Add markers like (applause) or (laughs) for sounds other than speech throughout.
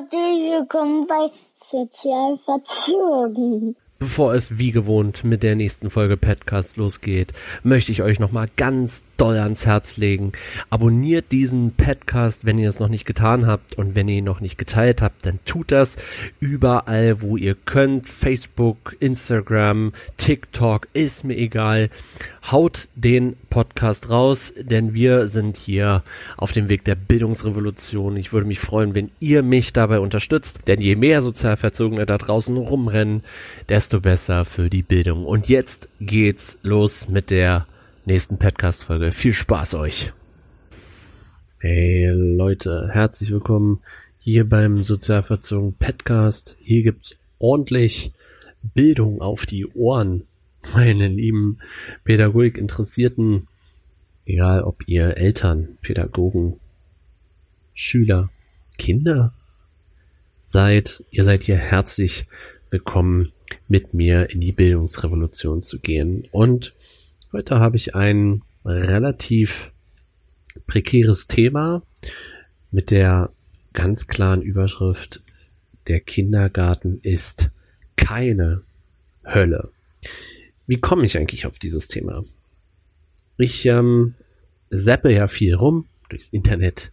Herzlich willkommen bei Sozialverzogen. Bevor es wie gewohnt mit der nächsten Folge Podcast losgeht, möchte ich euch nochmal ganz doll ans Herz legen. Abonniert diesen Podcast, wenn ihr es noch nicht getan habt und wenn ihr ihn noch nicht geteilt habt, dann tut das überall, wo ihr könnt. Facebook, Instagram, TikTok, ist mir egal. Haut den Podcast raus, denn wir sind hier auf dem Weg der Bildungsrevolution. Ich würde mich freuen, wenn ihr mich dabei unterstützt, denn je mehr Sozialverzogene da draußen rumrennen, desto besser für die Bildung. Und jetzt geht's los mit der nächsten Podcast-Folge. Viel Spaß euch! Hey Leute, herzlich willkommen hier beim Sozialverzogen Podcast. Hier gibt's ordentlich Bildung auf die Ohren, (laughs) meine lieben Pädagogik-Interessierten. Egal ob ihr Eltern, Pädagogen, Schüler, Kinder seid, ihr seid hier herzlich willkommen, mit mir in die Bildungsrevolution zu gehen. Und Heute habe ich ein relativ prekäres Thema mit der ganz klaren Überschrift Der Kindergarten ist keine Hölle. Wie komme ich eigentlich auf dieses Thema? Ich ähm, zappe ja viel rum durchs Internet,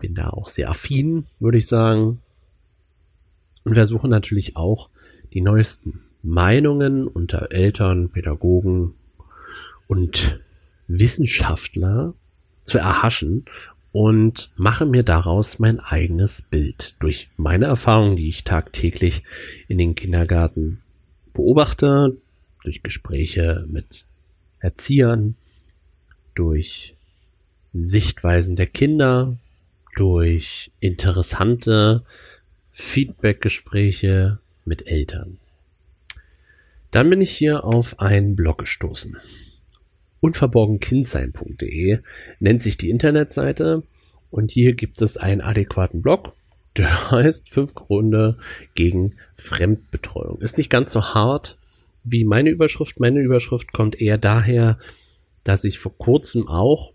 bin da auch sehr affin, würde ich sagen, und versuche natürlich auch die neuesten Meinungen unter Eltern, Pädagogen, und Wissenschaftler zu erhaschen und mache mir daraus mein eigenes Bild. Durch meine Erfahrungen, die ich tagtäglich in den Kindergarten beobachte, durch Gespräche mit Erziehern, durch Sichtweisen der Kinder, durch interessante Feedbackgespräche mit Eltern. Dann bin ich hier auf einen Blog gestoßen unverborgenkindsein.de nennt sich die Internetseite und hier gibt es einen adäquaten Blog, der (laughs) heißt fünf Gründe gegen Fremdbetreuung. Ist nicht ganz so hart wie meine Überschrift. Meine Überschrift kommt eher daher, dass ich vor kurzem auch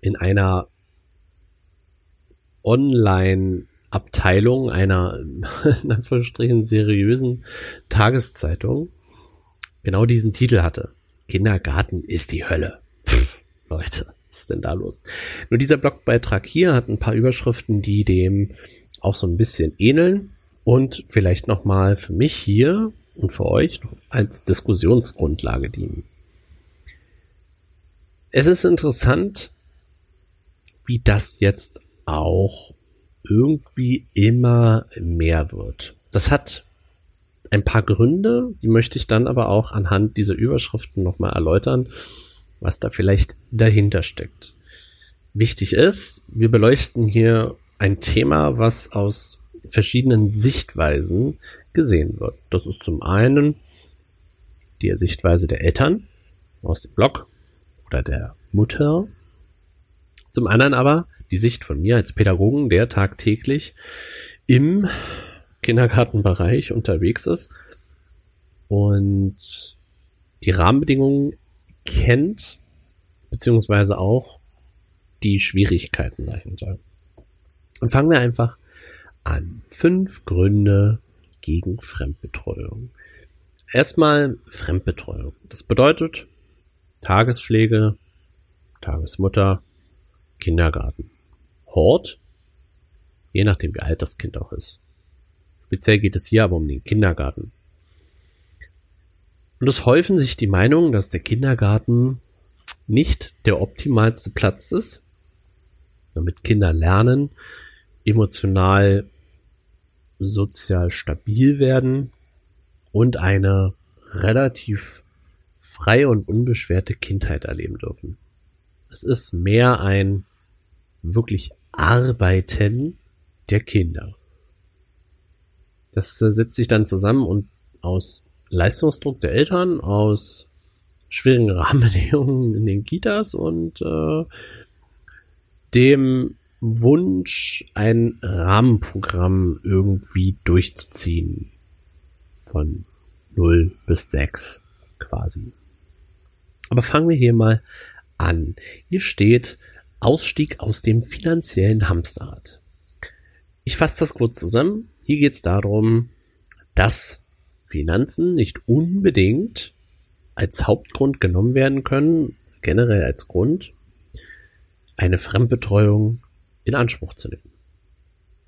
in einer Online-Abteilung einer, (laughs) in Anführungsstrichen, seriösen Tageszeitung genau diesen Titel hatte. Kindergarten ist die Hölle. Pff, Leute, was ist denn da los? Nur dieser Blogbeitrag hier hat ein paar Überschriften, die dem auch so ein bisschen ähneln und vielleicht nochmal für mich hier und für euch als Diskussionsgrundlage dienen. Es ist interessant, wie das jetzt auch irgendwie immer mehr wird. Das hat ein paar Gründe, die möchte ich dann aber auch anhand dieser Überschriften nochmal erläutern, was da vielleicht dahinter steckt. Wichtig ist, wir beleuchten hier ein Thema, was aus verschiedenen Sichtweisen gesehen wird. Das ist zum einen die Sichtweise der Eltern aus dem Blog oder der Mutter. Zum anderen aber die Sicht von mir als Pädagogen, der tagtäglich im Kindergartenbereich unterwegs ist und die Rahmenbedingungen kennt, beziehungsweise auch die Schwierigkeiten dahinter. Und fangen wir einfach an. Fünf Gründe gegen Fremdbetreuung. Erstmal Fremdbetreuung. Das bedeutet Tagespflege, Tagesmutter, Kindergarten. Hort, je nachdem wie alt das Kind auch ist. Speziell geht es hier aber um den Kindergarten. Und es häufen sich die Meinungen, dass der Kindergarten nicht der optimalste Platz ist, damit Kinder lernen, emotional, sozial stabil werden und eine relativ freie und unbeschwerte Kindheit erleben dürfen. Es ist mehr ein wirklich Arbeiten der Kinder. Das äh, setzt sich dann zusammen und aus Leistungsdruck der Eltern, aus schwierigen (laughs) Rahmenbedingungen in den Kitas und äh, dem Wunsch, ein Rahmenprogramm irgendwie durchzuziehen. Von 0 bis 6 quasi. Aber fangen wir hier mal an. Hier steht Ausstieg aus dem finanziellen Hamsterrad. Ich fasse das kurz zusammen. Hier geht es darum, dass Finanzen nicht unbedingt als Hauptgrund genommen werden können, generell als Grund, eine Fremdbetreuung in Anspruch zu nehmen.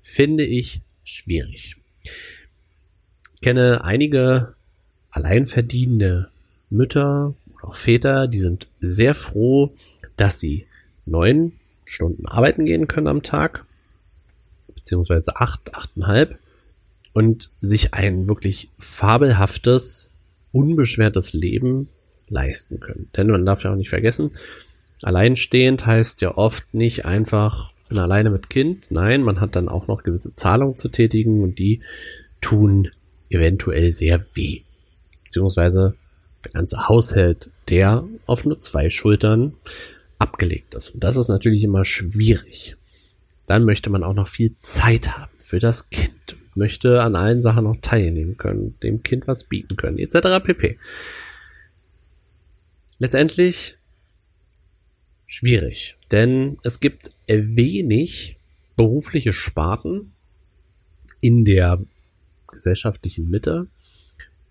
Finde ich schwierig. Ich kenne einige alleinverdienende Mütter oder auch Väter, die sind sehr froh, dass sie neun Stunden arbeiten gehen können am Tag, beziehungsweise acht, achteinhalb, und sich ein wirklich fabelhaftes, unbeschwertes Leben leisten können. Denn man darf ja auch nicht vergessen, alleinstehend heißt ja oft nicht einfach, bin alleine mit Kind. Nein, man hat dann auch noch gewisse Zahlungen zu tätigen und die tun eventuell sehr weh. Beziehungsweise der ganze Haushalt, der auf nur zwei Schultern abgelegt ist. Und das ist natürlich immer schwierig. Dann möchte man auch noch viel Zeit haben für das Kind möchte an allen Sachen noch teilnehmen können, dem Kind was bieten können, etc. pp. Letztendlich schwierig, denn es gibt wenig berufliche Sparten in der gesellschaftlichen Mitte,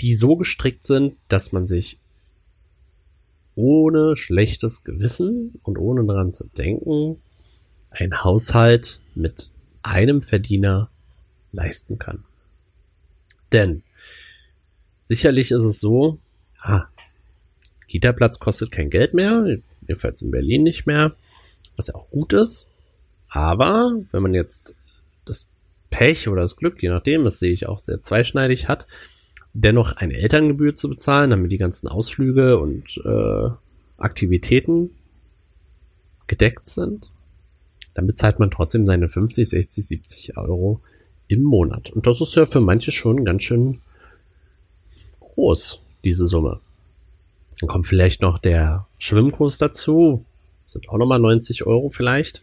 die so gestrickt sind, dass man sich ohne schlechtes Gewissen und ohne daran zu denken, ein Haushalt mit einem Verdiener leisten kann. Denn sicherlich ist es so, ah, Kita-Platz kostet kein Geld mehr, jedenfalls in Berlin nicht mehr, was ja auch gut ist. Aber wenn man jetzt das Pech oder das Glück, je nachdem, das sehe ich auch sehr zweischneidig hat, dennoch eine Elterngebühr zu bezahlen, damit die ganzen Ausflüge und äh, Aktivitäten gedeckt sind, dann bezahlt man trotzdem seine 50, 60, 70 Euro im Monat. Und das ist ja für manche schon ganz schön groß, diese Summe. Dann kommt vielleicht noch der Schwimmkurs dazu. Das sind auch nochmal 90 Euro vielleicht.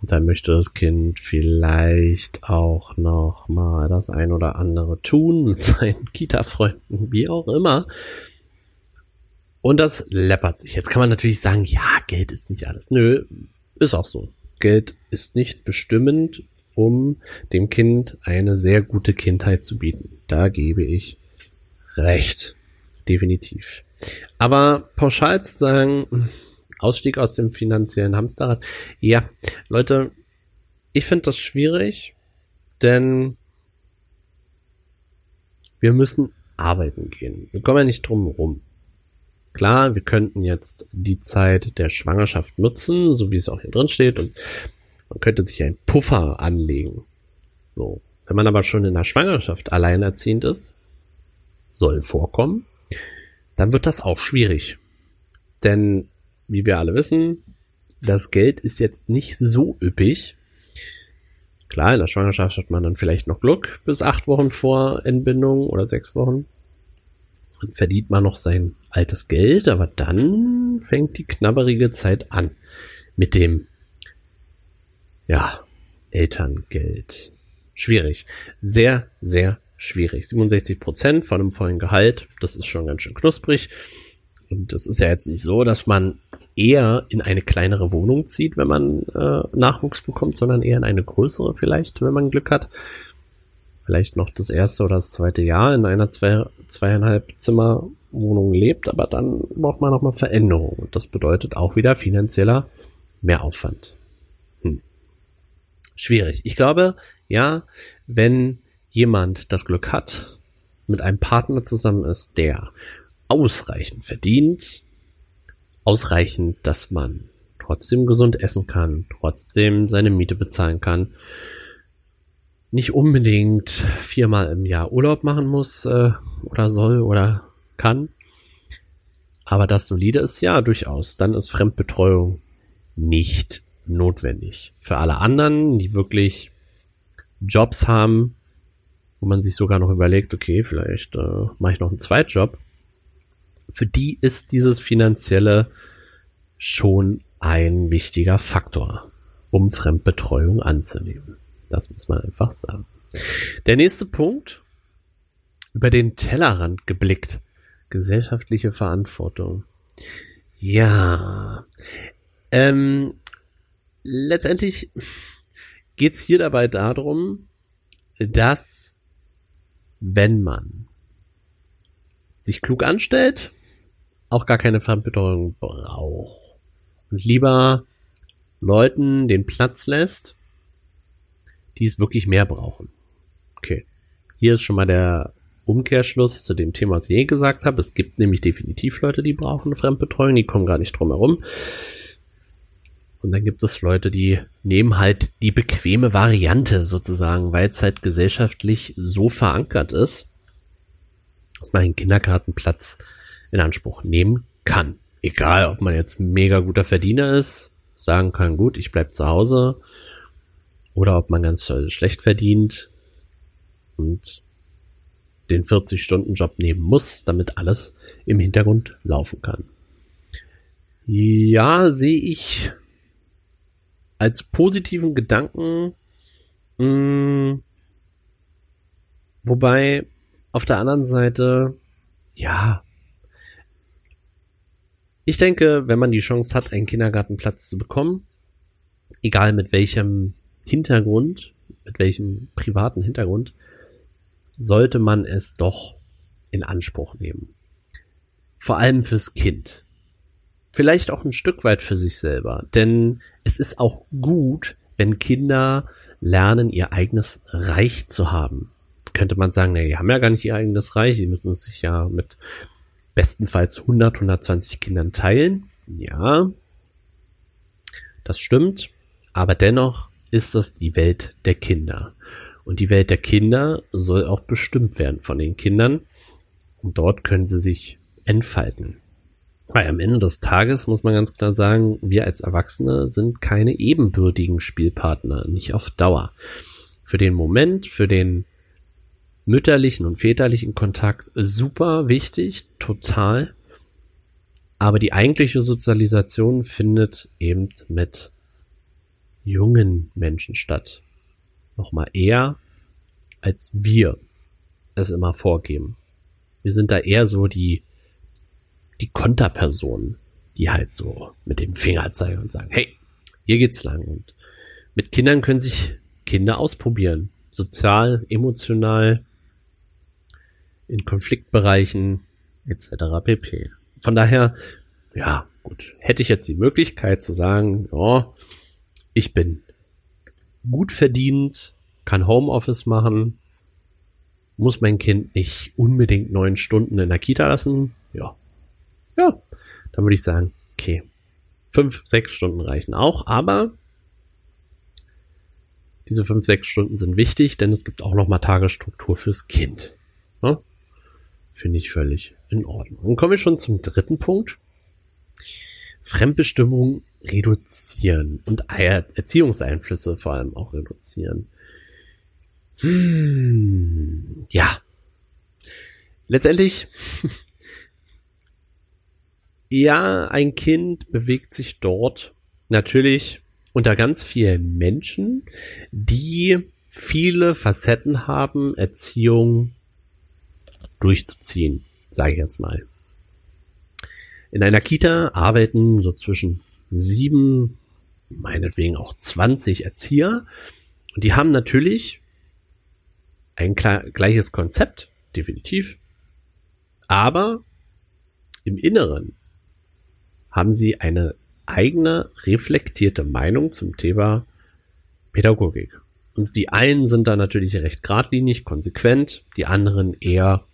Und dann möchte das Kind vielleicht auch noch mal das ein oder andere tun mit seinen Kita-Freunden, wie auch immer. Und das läppert sich. Jetzt kann man natürlich sagen, ja, Geld ist nicht alles. Nö, ist auch so. Geld ist nicht bestimmend um dem Kind eine sehr gute Kindheit zu bieten. Da gebe ich recht. Definitiv. Aber pauschal zu sagen, Ausstieg aus dem finanziellen Hamsterrad, ja, Leute, ich finde das schwierig, denn wir müssen arbeiten gehen. Wir kommen ja nicht drum rum. Klar, wir könnten jetzt die Zeit der Schwangerschaft nutzen, so wie es auch hier drin steht, und man könnte sich einen Puffer anlegen. So. Wenn man aber schon in der Schwangerschaft alleinerziehend ist, soll vorkommen, dann wird das auch schwierig. Denn, wie wir alle wissen, das Geld ist jetzt nicht so üppig. Klar, in der Schwangerschaft hat man dann vielleicht noch Glück bis acht Wochen vor Entbindung oder sechs Wochen. Dann verdient man noch sein altes Geld, aber dann fängt die knabberige Zeit an mit dem ja, Elterngeld. Schwierig. Sehr, sehr schwierig. 67 Prozent von einem vollen Gehalt, das ist schon ganz schön knusprig. Und es ist ja jetzt nicht so, dass man eher in eine kleinere Wohnung zieht, wenn man äh, Nachwuchs bekommt, sondern eher in eine größere vielleicht, wenn man Glück hat. Vielleicht noch das erste oder das zweite Jahr in einer zwei, zweieinhalb Zimmer Wohnung lebt, aber dann braucht man nochmal Veränderung. Und das bedeutet auch wieder finanzieller Mehraufwand schwierig. Ich glaube, ja, wenn jemand das Glück hat, mit einem Partner zusammen ist, der ausreichend verdient, ausreichend, dass man trotzdem gesund essen kann, trotzdem seine Miete bezahlen kann, nicht unbedingt viermal im Jahr Urlaub machen muss äh, oder soll oder kann, aber das solide ist ja durchaus, dann ist Fremdbetreuung nicht notwendig. Für alle anderen, die wirklich Jobs haben, wo man sich sogar noch überlegt, okay, vielleicht äh, mache ich noch einen Zweitjob, für die ist dieses finanzielle schon ein wichtiger Faktor, um Fremdbetreuung anzunehmen. Das muss man einfach sagen. Der nächste Punkt, über den Tellerrand geblickt, gesellschaftliche Verantwortung. Ja, ähm, letztendlich, geht es hier dabei darum, dass wenn man sich klug anstellt, auch gar keine Fremdbetreuung braucht und lieber Leuten den Platz lässt, die es wirklich mehr brauchen. Okay. Hier ist schon mal der Umkehrschluss zu dem Thema, was ich eh gesagt habe. Es gibt nämlich definitiv Leute, die brauchen Fremdbetreuung, die kommen gar nicht drum herum. Und dann gibt es Leute, die nehmen halt die bequeme Variante sozusagen, weil es halt gesellschaftlich so verankert ist, dass man einen Kindergartenplatz in Anspruch nehmen kann. Egal, ob man jetzt mega guter Verdiener ist, sagen kann, gut, ich bleib zu Hause, oder ob man ganz schlecht verdient und den 40-Stunden-Job nehmen muss, damit alles im Hintergrund laufen kann. Ja, sehe ich als positiven Gedanken, mh, mm, wobei auf der anderen Seite, ja, ich denke, wenn man die Chance hat, einen Kindergartenplatz zu bekommen, egal mit welchem Hintergrund, mit welchem privaten Hintergrund, sollte man es doch in Anspruch nehmen. Vor allem fürs Kind. Vielleicht auch ein Stück weit für sich selber. Denn es ist auch gut, wenn Kinder lernen, ihr eigenes Reich zu haben. könnte man sagen, nee, die haben ja gar nicht ihr eigenes Reich, sie müssen es sich ja mit bestenfalls 100, 120 Kindern teilen. Ja, das stimmt, aber dennoch ist das die Welt der Kinder. Und die Welt der Kinder soll auch bestimmt werden von den Kindern. Und dort können sie sich entfalten. Weil am Ende des Tages muss man ganz klar sagen, wir als Erwachsene sind keine ebenbürtigen Spielpartner, nicht auf Dauer. Für den Moment, für den mütterlichen und väterlichen Kontakt super wichtig, total. Aber die eigentliche Sozialisation findet eben mit jungen Menschen statt. Nochmal eher, als wir es immer vorgeben. Wir sind da eher so die die Konterpersonen, die halt so mit dem Finger zeigen und sagen, hey, hier geht's lang. Und mit Kindern können sich Kinder ausprobieren. Sozial, emotional, in Konfliktbereichen, etc. pp. Von daher, ja, gut, hätte ich jetzt die Möglichkeit zu sagen, ja, ich bin gut verdient, kann Homeoffice machen, muss mein Kind nicht unbedingt neun Stunden in der Kita lassen, ja, ja, dann würde ich sagen, okay, fünf, sechs Stunden reichen auch, aber diese fünf, sechs Stunden sind wichtig, denn es gibt auch noch mal Tagesstruktur fürs Kind. Ne? Finde ich völlig in Ordnung. Dann kommen wir schon zum dritten Punkt. Fremdbestimmung reduzieren und Erziehungseinflüsse vor allem auch reduzieren. Hm, ja. Letztendlich (laughs) ja, ein Kind bewegt sich dort natürlich unter ganz vielen Menschen, die viele Facetten haben, Erziehung durchzuziehen, sage ich jetzt mal. In einer Kita arbeiten so zwischen sieben, meinetwegen auch zwanzig Erzieher. Und die haben natürlich ein gleiches Konzept, definitiv. Aber im Inneren haben sie eine eigene reflektierte Meinung zum Thema Pädagogik. Und die einen sind da natürlich recht geradlinig, konsequent, die anderen eher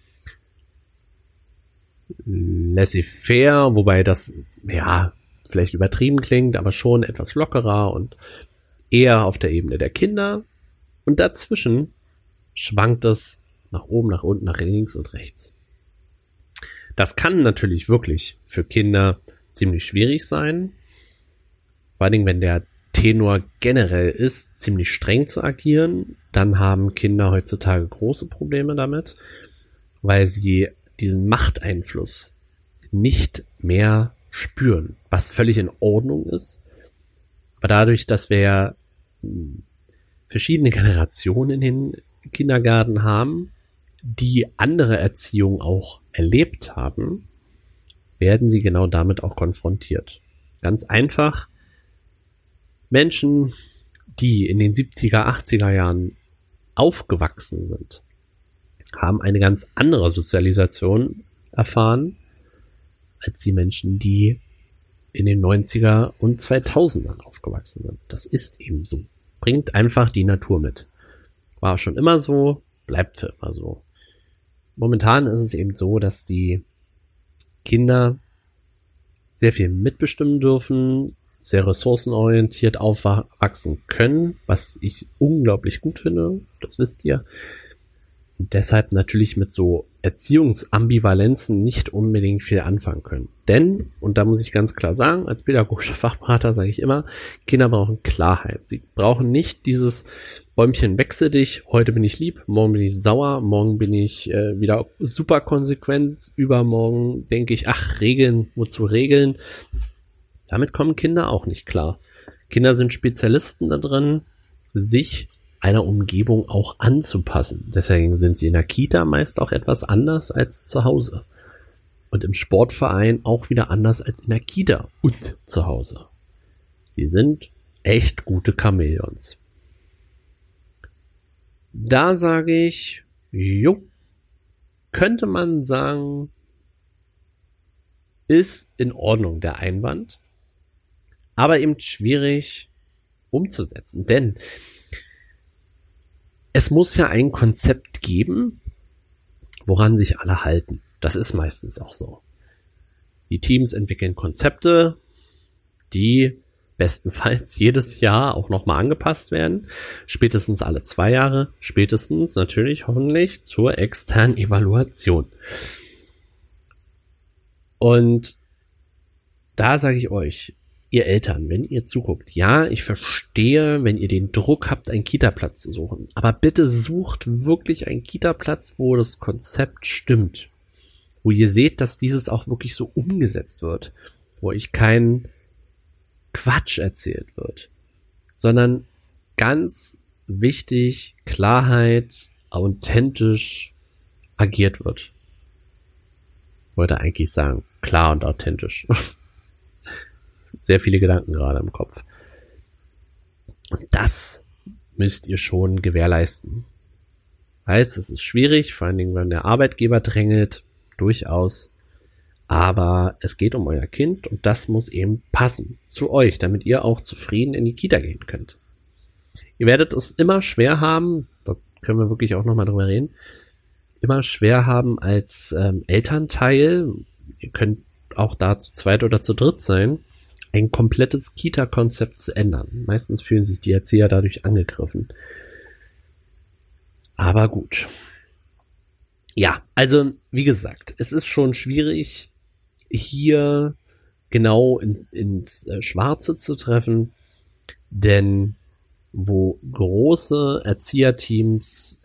laissez-faire, wobei das, ja, vielleicht übertrieben klingt, aber schon etwas lockerer und eher auf der Ebene der Kinder. Und dazwischen schwankt es nach oben, nach unten, nach links und rechts. Das kann natürlich wirklich für Kinder ziemlich schwierig sein. Vor allen Dingen, wenn der Tenor generell ist, ziemlich streng zu agieren, dann haben Kinder heutzutage große Probleme damit, weil sie diesen Machteinfluss nicht mehr spüren, was völlig in Ordnung ist. Aber dadurch, dass wir hm, verschiedene Generationen in Kindergarten haben, die andere Erziehung auch erlebt haben, werden sie genau damit auch konfrontiert. Ganz einfach. Menschen die in den 70er, 80er Jahren aufgewachsen sind, haben eine ganz andere Sozialisation erfahren als die Menschen, die in den 90er und 2000ern aufgewachsen sind. Das ist eben so. Bringt einfach die Natur mit. War schon immer so, bleibt für immer so. Momentan ist es eben so, dass die Kinder sehr viel mitbestimmen dürfen, sehr ressourcenorientiert aufwachsen können, was ich unglaublich gut finde, das wisst ihr deshalb natürlich mit so Erziehungsambivalenzen nicht unbedingt viel anfangen können. Denn, und da muss ich ganz klar sagen, als pädagogischer (laughs) Fachberater sage ich immer, Kinder brauchen Klarheit. Sie brauchen nicht dieses Bäumchen wechsel dich, heute bin ich lieb, morgen bin ich sauer, morgen bin ich äh, wieder super konsequent, übermorgen denke ich, ach, Regeln, wozu Regeln? Damit kommen Kinder auch nicht klar. Kinder sind Spezialisten da drin, sich einer Umgebung auch anzupassen. Deswegen sind sie in der Kita meist auch etwas anders als zu Hause. Und im Sportverein auch wieder anders als in der Kita und zu Hause. Sie sind echt gute Chamäleons. Da sage ich, jo, könnte man sagen, ist in Ordnung der Einwand, aber eben schwierig umzusetzen. Denn es muss ja ein Konzept geben, woran sich alle halten. Das ist meistens auch so. Die Teams entwickeln Konzepte, die bestenfalls (laughs) jedes Jahr auch nochmal angepasst werden. Spätestens alle zwei Jahre, spätestens natürlich hoffentlich zur externen Evaluation. Und da sage ich euch, ihr Eltern, wenn ihr zuguckt, ja, ich verstehe, wenn ihr den Druck habt, einen Kita-Platz zu suchen. Aber bitte sucht wirklich einen Kita-Platz, wo das Konzept stimmt. Wo ihr seht, dass dieses auch wirklich so umgesetzt wird. Wo euch kein Quatsch erzählt wird. Sondern ganz wichtig, Klarheit, authentisch agiert wird. Wollte eigentlich sagen, klar und authentisch. (laughs) sehr viele Gedanken gerade im Kopf. Und das müsst ihr schon gewährleisten. Heißt, es ist schwierig, vor allen Dingen, wenn der Arbeitgeber drängelt, durchaus. Aber es geht um euer Kind und das muss eben passen zu euch, damit ihr auch zufrieden in die Kita gehen könnt. Ihr werdet es immer schwer haben, da können wir wirklich auch nochmal drüber reden, immer schwer haben als ähm, Elternteil, ihr könnt auch da zu zweit oder zu dritt sein, ein komplettes Kita-Konzept zu ändern. Meistens fühlen sich die Erzieher dadurch angegriffen. Aber gut. Ja, also wie gesagt, es ist schon schwierig, hier genau in, ins äh, Schwarze zu treffen, denn wo große Erzieherteams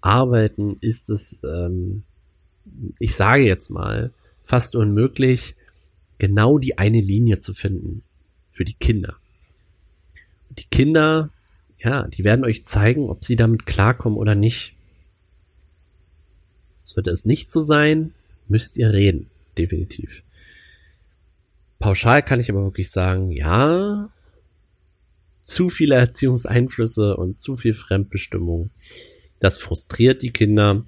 arbeiten, ist es, ähm, ich sage jetzt mal, fast unmöglich, genau die eine Linie zu finden für die Kinder. Und die Kinder, ja, die werden euch zeigen, ob sie damit klarkommen oder nicht. Sollte es nicht so sein, müsst ihr reden, definitiv. Pauschal kann ich aber wirklich sagen, ja, zu viele Erziehungseinflüsse und zu viel Fremdbestimmung, das frustriert die Kinder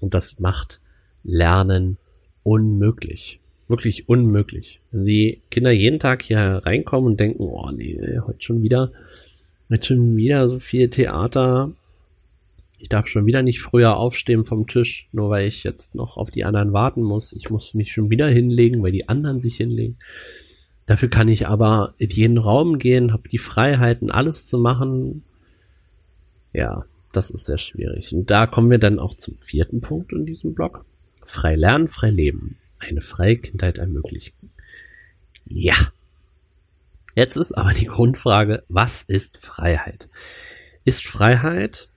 und das macht Lernen unmöglich wirklich unmöglich. Wenn sie Kinder jeden Tag hier reinkommen und denken, oh nee, heute schon wieder, heute schon wieder so viel Theater. Ich darf schon wieder nicht früher aufstehen vom Tisch, nur weil ich jetzt noch auf die anderen warten muss. Ich muss mich schon wieder hinlegen, weil die anderen sich hinlegen. Dafür kann ich aber in jeden Raum gehen, habe die Freiheiten, alles zu machen. Ja, das ist sehr schwierig. Und da kommen wir dann auch zum vierten Punkt in diesem Blog. Frei lernen, frei leben eine freie Kindheit ermöglichen. Ja. Jetzt ist aber die Grundfrage, was ist Freiheit? Ist Freiheit,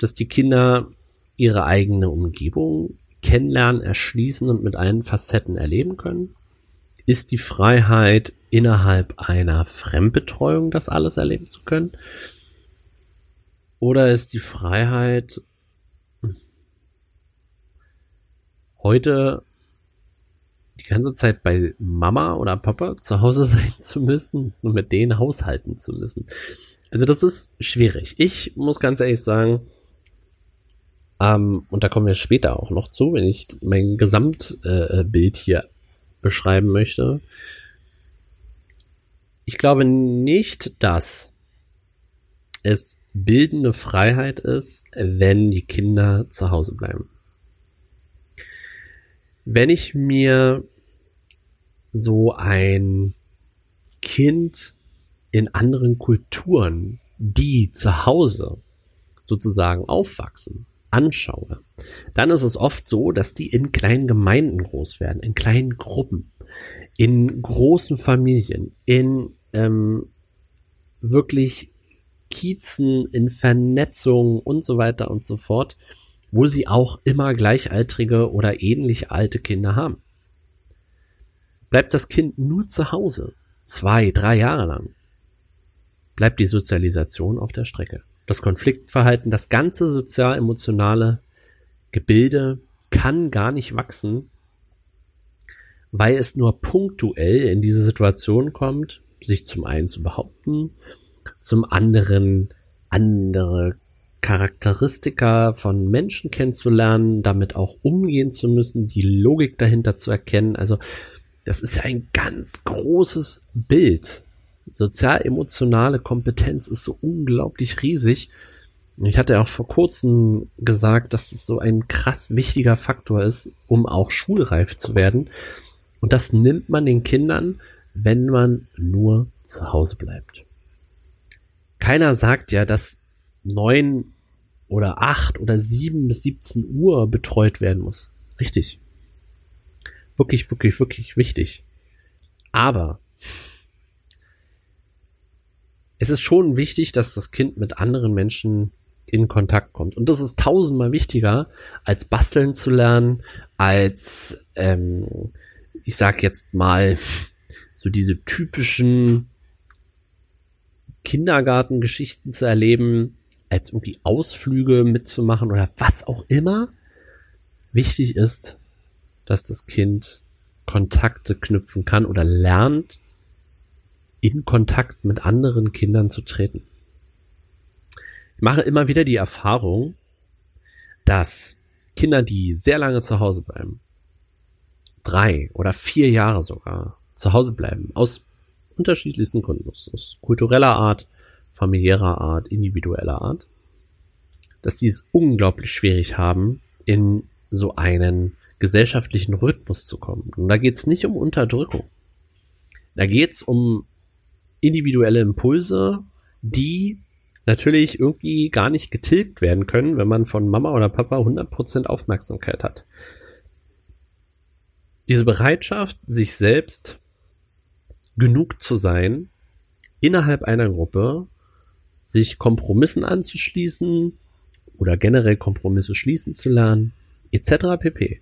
dass die Kinder ihre eigene Umgebung kennenlernen, erschließen und mit allen Facetten erleben können? Ist die Freiheit innerhalb einer Fremdbetreuung das alles erleben zu können? Oder ist die Freiheit heute die ganze Zeit bei Mama oder Papa zu Hause (laughs) sein zu müssen und mit denen haushalten zu müssen. Also das ist schwierig. Ich muss ganz ehrlich sagen, ähm, und da kommen wir später auch noch zu, wenn ich mein Gesamtbild äh, hier beschreiben möchte. Ich glaube nicht, dass es bildende Freiheit ist, wenn die Kinder zu Hause bleiben. Wenn ich mir so ein Kind in anderen Kulturen, die zu Hause sozusagen aufwachsen, anschaue, dann ist es oft so, dass die in kleinen Gemeinden groß werden, in kleinen Gruppen, in großen Familien, in ähm, wirklich Kiezen, in Vernetzung und so weiter und so fort, wo sie auch immer gleichaltrige oder ähnlich alte Kinder haben. Bleibt das Kind nur zu Hause, zwei, drei Jahre lang, bleibt die Sozialisation auf der Strecke. Das Konfliktverhalten, das ganze sozial-emotionale Gebilde kann gar nicht wachsen, weil es nur punktuell in diese Situation kommt, sich zum einen zu behaupten, zum anderen andere Charakteristika von Menschen kennenzulernen, damit auch umgehen zu müssen, die Logik dahinter zu erkennen. Also das ist ja ein ganz großes Bild. Sozial-emotionale Kompetenz ist so unglaublich riesig. Ich hatte auch vor kurzem gesagt, dass es so ein krass wichtiger Faktor ist, um auch schulreif zu werden. Und das nimmt man den Kindern, wenn man nur zu Hause bleibt. Keiner sagt ja, dass neun oder acht oder sieben bis 17 Uhr betreut werden muss. Richtig. Wirklich, wirklich, wirklich wichtig. Aber es ist schon wichtig, dass das Kind mit anderen Menschen in Kontakt kommt. Und das ist tausendmal wichtiger, als basteln zu lernen, als, ähm, ich sag jetzt mal, so diese typischen Kindergartengeschichten zu erleben, als irgendwie Ausflüge mitzumachen oder was auch immer. Wichtig ist, dass das Kind Kontakte knüpfen kann oder lernt, in Kontakt mit anderen Kindern zu treten. Ich mache immer wieder die Erfahrung, dass Kinder, die sehr lange zu Hause bleiben, drei oder vier Jahre sogar zu Hause bleiben, aus unterschiedlichsten Gründen, aus kultureller Art, familiärer Art, individueller Art, dass sie es unglaublich schwierig haben, in so einen gesellschaftlichen Rhythmus zu kommen. Und da geht es nicht um Unterdrückung. Da geht es um individuelle Impulse, die natürlich irgendwie gar nicht getilgt werden können, wenn man von Mama oder Papa 100% Aufmerksamkeit hat. Diese Bereitschaft, sich selbst genug zu sein, innerhalb einer Gruppe sich Kompromissen anzuschließen oder generell Kompromisse schließen zu lernen, etc. pp.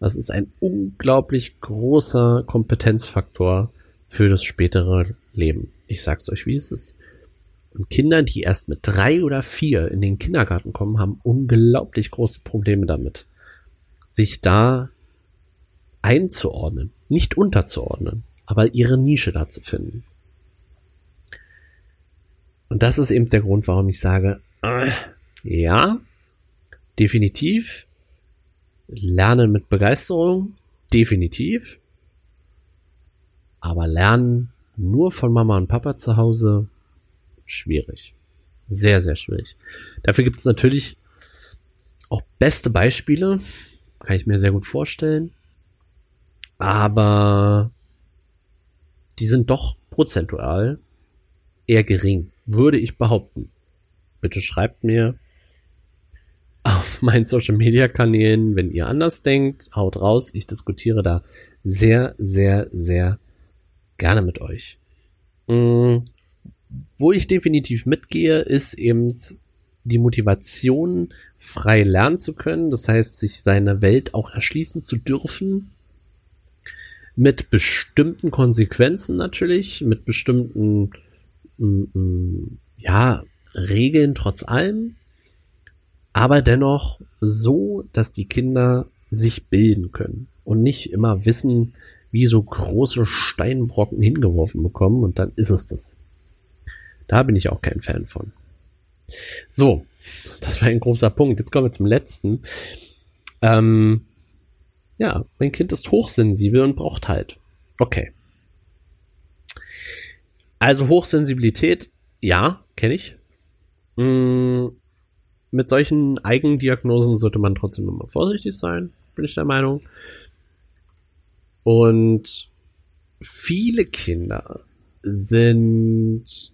Das ist ein unglaublich großer Kompetenzfaktor für das spätere Leben. Ich sag's euch, wie es ist. Und Kinder, die erst mit drei oder vier in den Kindergarten kommen, haben unglaublich große Probleme damit, sich da einzuordnen, nicht unterzuordnen aber ihre Nische da zu finden. Und das ist eben der Grund, warum ich sage, äh, ja, definitiv, lernen mit Begeisterung, definitiv, aber lernen nur von Mama und Papa zu Hause, schwierig. Sehr, sehr schwierig. Dafür gibt es natürlich auch beste Beispiele, kann ich mir sehr gut vorstellen. Aber die sind doch prozentual eher gering, würde ich behaupten. Bitte schreibt mir auf (laughs) meinen Social Media Kanälen, wenn ihr anders denkt, haut raus. Ich diskutiere da sehr, sehr, sehr gerne mit euch. Mhm. Wo ich definitiv mitgehe, ist eben die Motivation, frei lernen zu können. Das heißt, sich seine Welt auch erschließen zu dürfen mit bestimmten Konsequenzen natürlich, mit bestimmten mm, mm, ja, Regeln trotz allem, aber dennoch so, dass die Kinder sich bilden können und nicht immer wissen, wie so große Steinbrocken hingeworfen bekommen und dann ist es das. Da bin ich auch kein Fan von. So, das war ein großer Punkt. Jetzt kommen wir zum letzten. Ähm, ja, mein Kind ist hochsensibel und braucht halt. Okay. Also Hochsensibilität, ja, kenne ich. Mm, mit solchen Eigendiagnosen sollte man trotzdem immer vorsichtig sein, bin ich der Meinung. Und viele Kinder sind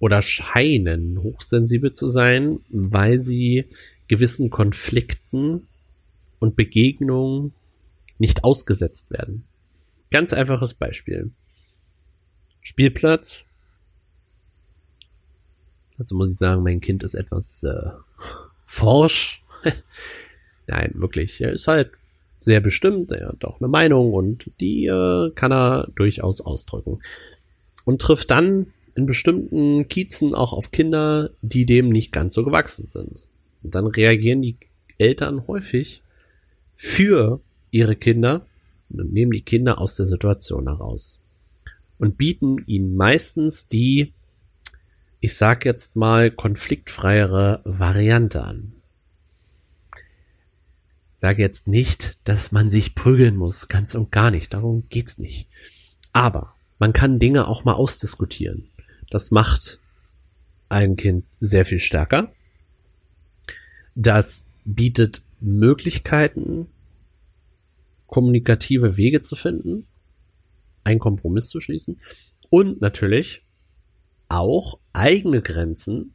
oder scheinen hochsensibel zu sein, weil sie gewissen Konflikten und Begegnungen nicht ausgesetzt werden. Ganz einfaches Beispiel. Spielplatz. Also muss ich sagen, mein Kind ist etwas äh, forsch. (laughs) Nein, wirklich. Er ist halt sehr bestimmt, er hat auch eine Meinung und die äh, kann er durchaus ausdrücken. Und trifft dann in bestimmten Kiezen auch auf Kinder, die dem nicht ganz so gewachsen sind. Und dann reagieren die Eltern häufig für ihre Kinder und nehmen die Kinder aus der Situation heraus und bieten ihnen meistens die, ich sag jetzt mal, konfliktfreiere Variante an. Ich sage jetzt nicht, dass man sich prügeln muss, ganz und gar nicht, darum geht's nicht. Aber man kann Dinge auch mal ausdiskutieren. Das macht ein Kind sehr viel stärker. Das bietet Möglichkeiten, kommunikative Wege zu finden, einen Kompromiss zu schließen und natürlich auch eigene Grenzen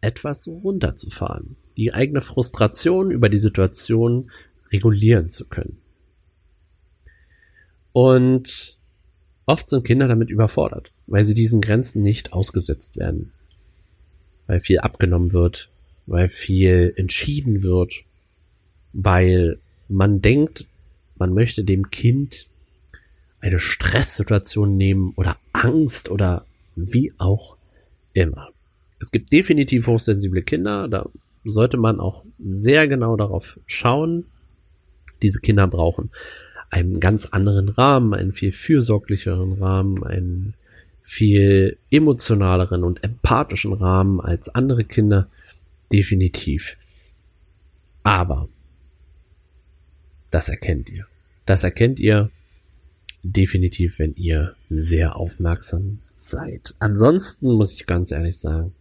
etwas runterzufahren, die eigene Frustration über die Situation regulieren zu können. Und oft sind Kinder damit überfordert, weil sie diesen Grenzen nicht ausgesetzt werden, weil viel abgenommen wird, weil viel entschieden wird, weil man denkt, man möchte dem Kind eine Stresssituation nehmen oder Angst oder wie auch immer. Es gibt definitiv hochsensible Kinder, da sollte man auch sehr genau darauf schauen. Diese Kinder brauchen einen ganz anderen Rahmen, einen viel fürsorglicheren Rahmen, einen viel emotionaleren und empathischen Rahmen als andere Kinder. Definitiv. Aber das erkennt ihr. Das erkennt ihr definitiv, wenn ihr sehr aufmerksam seid. Ansonsten muss ich ganz ehrlich sagen,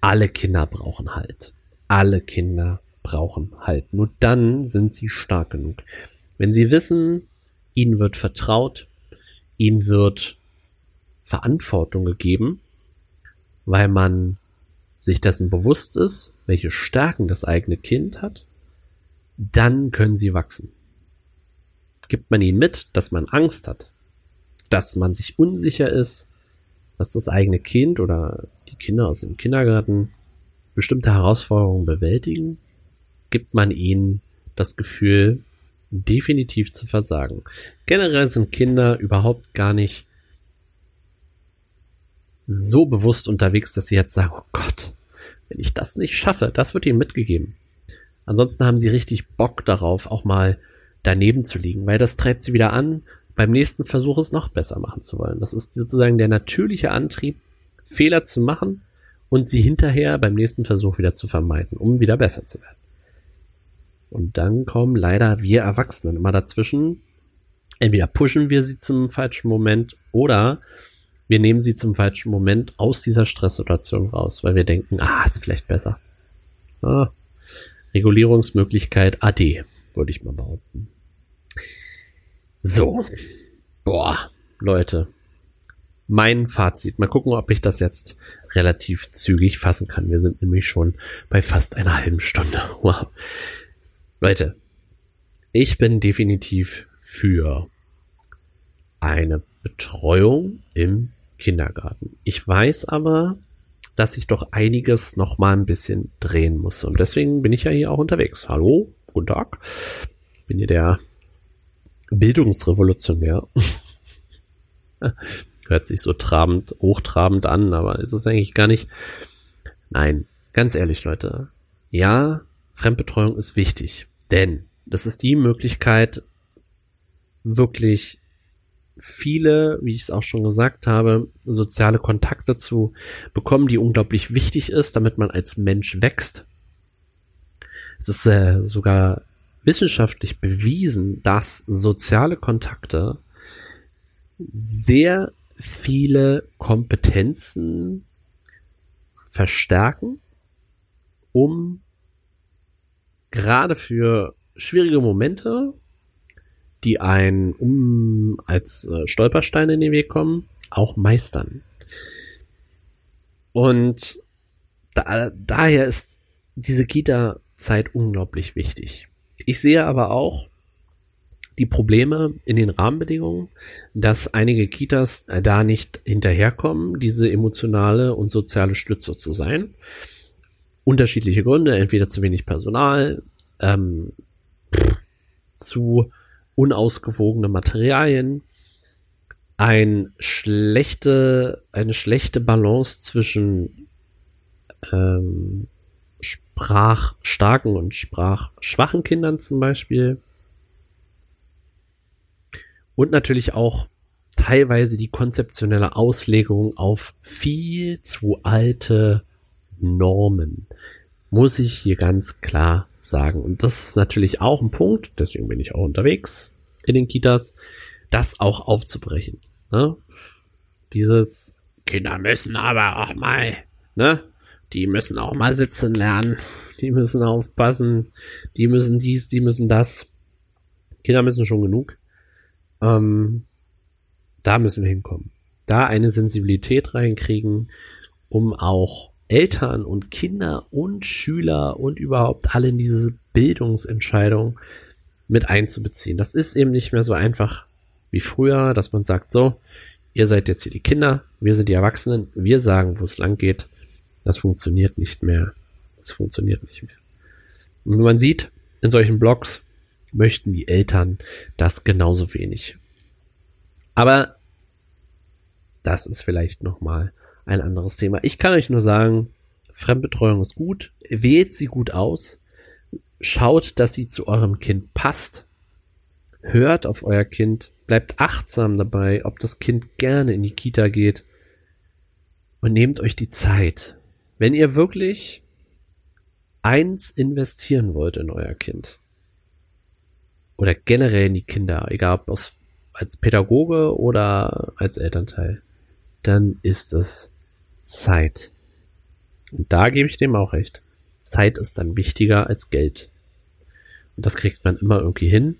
alle Kinder brauchen Halt. Alle Kinder brauchen Halt. Nur dann sind sie stark genug. Wenn sie wissen, ihnen wird vertraut, ihnen wird Verantwortung gegeben, weil man sich dessen bewusst ist, welche Stärken das eigene Kind hat, dann können sie wachsen. Gibt man ihnen mit, dass man Angst hat, dass man sich unsicher ist, dass das eigene Kind oder die Kinder aus dem Kindergarten bestimmte Herausforderungen bewältigen, gibt man ihnen das Gefühl, definitiv zu versagen. Generell sind Kinder überhaupt gar nicht so bewusst unterwegs, dass sie jetzt sagen, oh Gott, wenn ich das nicht schaffe, das wird ihnen mitgegeben. Ansonsten haben sie richtig Bock darauf, auch mal daneben zu liegen, weil das treibt sie wieder an, beim nächsten Versuch es noch besser machen zu wollen. Das ist sozusagen der natürliche Antrieb, Fehler zu machen und sie hinterher beim nächsten Versuch wieder zu vermeiden, um wieder besser zu werden. Und dann kommen leider wir Erwachsenen immer dazwischen. Entweder pushen wir sie zum falschen Moment oder wir nehmen sie zum falschen Moment aus dieser Stresssituation raus, weil wir denken, ah, ist vielleicht besser. Ah, Regulierungsmöglichkeit AD, würde ich mal behaupten. So. Boah, Leute. Mein Fazit. Mal gucken, ob ich das jetzt relativ zügig fassen kann. Wir sind nämlich schon bei fast einer halben Stunde. (laughs) Wow. Leute, ich bin definitiv für eine Betreuung im Kindergarten. Ich weiß aber, dass ich doch einiges noch mal ein bisschen drehen muss. Und deswegen bin ich ja hier auch unterwegs. Hallo, guten Tag. Bin hier der Bildungsrevolutionär. (laughs) Hört sich so trabend, hochtrabend an, aber ist es eigentlich gar nicht. Nein, ganz ehrlich, Leute. Ja, Fremdbetreuung ist wichtig, denn das ist die Möglichkeit, wirklich viele, wie ich es auch schon gesagt habe, soziale Kontakte zu bekommen, die unglaublich wichtig ist, damit man als Mensch wächst. Es ist äh, sogar wissenschaftlich bewiesen, dass soziale Kontakte sehr viele Kompetenzen verstärken, um gerade für schwierige Momente, die ein um als äh, Stolpersteine in den Weg kommen, auch meistern. Und da, daher ist diese Kita-Zeit unglaublich wichtig. Ich sehe aber auch die Probleme in den Rahmenbedingungen, dass einige Kitas äh, da nicht hinterherkommen, diese emotionale und soziale Stütze zu sein. Unterschiedliche Gründe, entweder zu wenig Personal, ähm, zu unausgewogene Materialien, ein schlechte, eine schlechte Balance zwischen ähm, sprachstarken und sprachschwachen Kindern zum Beispiel. Und natürlich auch teilweise die konzeptionelle Auslegung auf viel zu alte Normen. Muss ich hier ganz klar sagen. Und das ist natürlich auch ein Punkt, deswegen bin ich auch unterwegs in den Kitas, das auch aufzubrechen. Ne? Dieses Kinder müssen aber auch mal, ne? Die müssen auch mal sitzen lernen. Die müssen aufpassen. Die müssen dies, die müssen das. Kinder müssen schon genug. Ähm, da müssen wir hinkommen. Da eine Sensibilität reinkriegen, um auch Eltern und Kinder und Schüler und überhaupt alle in diese Bildungsentscheidung mit einzubeziehen. Das ist eben nicht mehr so einfach wie früher, dass man sagt, so, ihr seid jetzt hier die Kinder, wir sind die Erwachsenen, wir sagen, wo es lang geht. Das funktioniert nicht mehr. Das funktioniert nicht mehr. Und man sieht, in solchen Blogs möchten die Eltern das genauso wenig. Aber das ist vielleicht nochmal ein anderes Thema. Ich kann euch nur sagen, Fremdbetreuung ist gut, wählt sie gut aus, schaut, dass sie zu eurem Kind passt, hört auf euer Kind, bleibt achtsam dabei, ob das Kind gerne in die Kita geht und nehmt euch die Zeit. Wenn ihr wirklich eins investieren wollt in euer Kind oder generell in die Kinder, egal ob als Pädagoge oder als Elternteil, dann ist es Zeit. Und da gebe ich dem auch recht. Zeit ist dann wichtiger als Geld. Und das kriegt man immer irgendwie hin.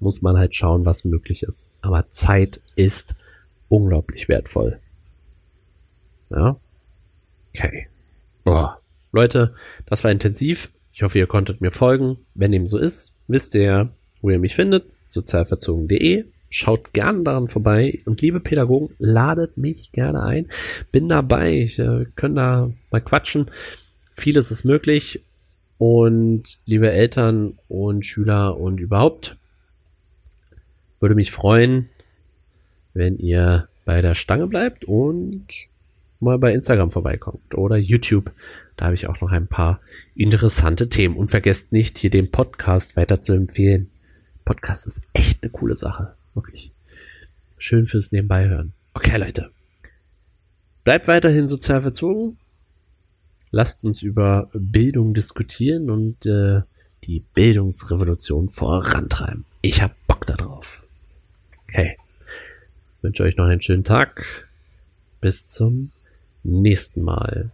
Muss man halt schauen, was möglich ist. Aber Zeit ist unglaublich wertvoll. Ja. Okay. Boah. Leute, das war intensiv. Ich hoffe, ihr konntet mir folgen. Wenn dem so ist, wisst ihr, wo ihr mich findet. sozialverzogen.de Schaut gerne daran vorbei und liebe Pädagogen, ladet mich gerne ein. Bin dabei, ich, äh, können da mal quatschen. Vieles ist möglich und liebe Eltern und Schüler und überhaupt würde mich freuen, wenn ihr bei der Stange bleibt und mal bei Instagram vorbeikommt oder YouTube. Da habe ich auch noch ein paar interessante Themen. Und vergesst nicht, hier den Podcast weiter zu empfehlen. Podcast ist echt eine coole Sache. Wirklich. Schön fürs Nebenbei hören. Okay, Leute. Bleibt weiterhin sozial verzogen. Lasst uns über Bildung diskutieren und äh, die Bildungsrevolution vorantreiben. Ich hab Bock darauf. Okay. Ich wünsche euch noch einen schönen Tag. Bis zum nächsten Mal.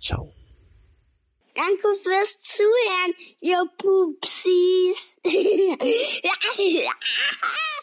Ciao. Danke fürs Zuhören, ihr Pupsis. (laughs)